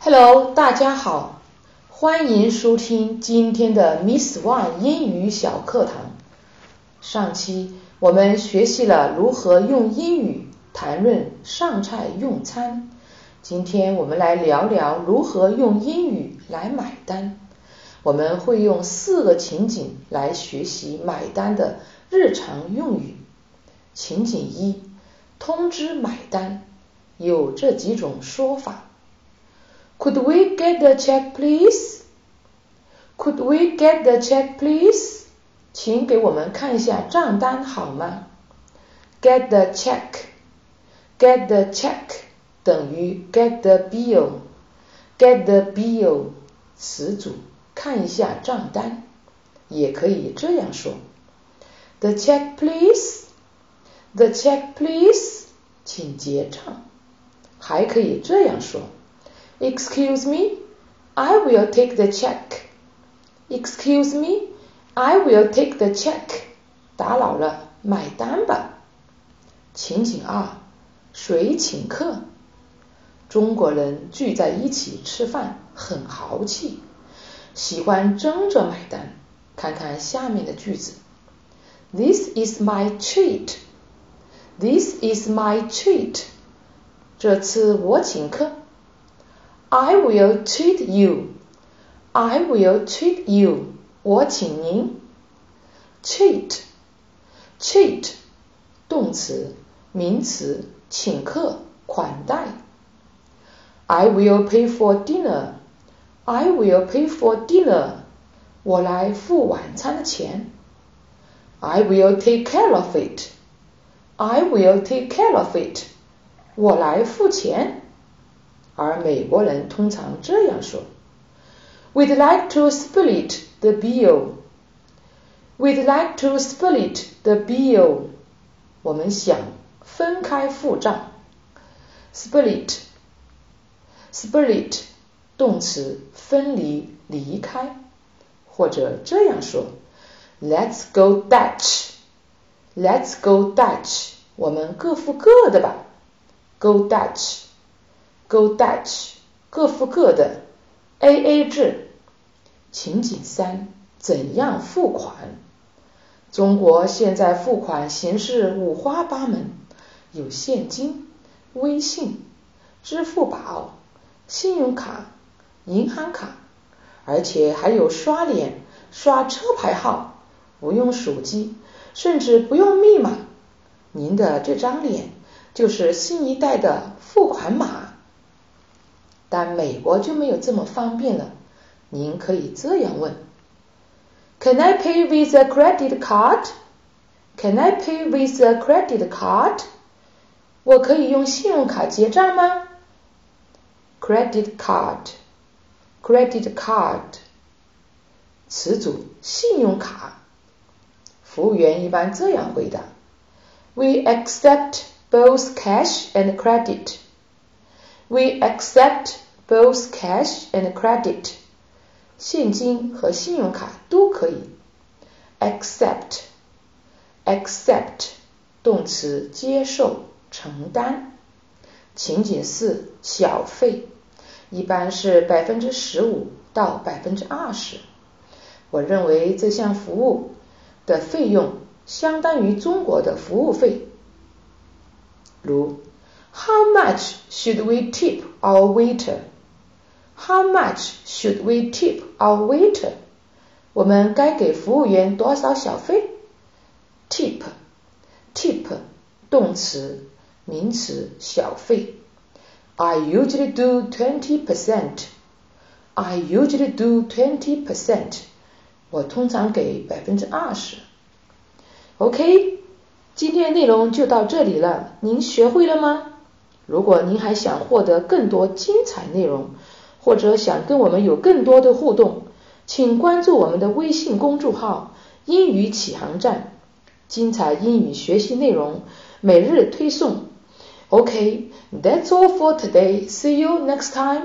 Hello，大家好，欢迎收听今天的 Miss One 英语小课堂。上期我们学习了如何用英语谈论上菜用餐，今天我们来聊聊如何用英语来买单。我们会用四个情景来学习买单的日常用语。情景一，通知买单，有这几种说法。Could we get the check, please? Could we get the check, please? 请给我们看一下账单好吗？Get the check, get the check 等于 get the bill, get the bill 词组看一下账单，也可以这样说：The check, please. The check, please. 请结账。还可以这样说。 Excuse me, I will take the check. Excuse me, I will take the check. 打扰了，买单吧。情景二，谁请客？中国人聚在一起吃饭很豪气，喜欢争着买单。看看下面的句子：This is my treat. This is my treat. 这次我请客。 I will treat you. I will treat you. 我请您。treat treat 动词名词请客款待。I will pay for dinner. I will pay for dinner. 我来付晚餐的钱。I will take care of it. I will take care of it. 我来付钱。 而美国人通常这样说：“We'd like to split the bill. We'd like to split the bill. 我们想分开付账。Split, split 动词分离、离开，或者这样说：“Let's go Dutch. Let's go Dutch. 我们各付各的吧。Go Dutch.” Go Dutch，各付各的，A A 制。情景三，怎样付款？中国现在付款形式五花八门，有现金、微信、支付宝、信用卡、银行卡，而且还有刷脸、刷车牌号，不用手机，甚至不用密码，您的这张脸就是新一代的付款码。但美国就没有这么方便了。您可以这样问：Can I pay with a credit card? Can I pay with a credit card? 我可以用信用卡结账吗？Credit card, credit card，词组信用卡。服务员一般这样回答：We accept both cash and credit. We accept both cash and credit. 现金和信用卡都可以。Accept, accept 动词接受、承担。情景四小费，一般是百分之十五到百分之二十。我认为这项服务的费用相当于中国的服务费。如 How much should we tip our waiter? How much should we tip our waiter? 我们该给服务员多少小费？Tip, tip 动词名词小费。I usually do twenty percent. I usually do twenty percent. 我通常给百分之二十。OK，今天内容就到这里了，您学会了吗？如果您还想获得更多精彩内容， 或者想跟我们有更多的互动，请关注我们的微信公众号“英语启航站”，精彩英语学习内容每日推送。OK，that's all for today. See you next time.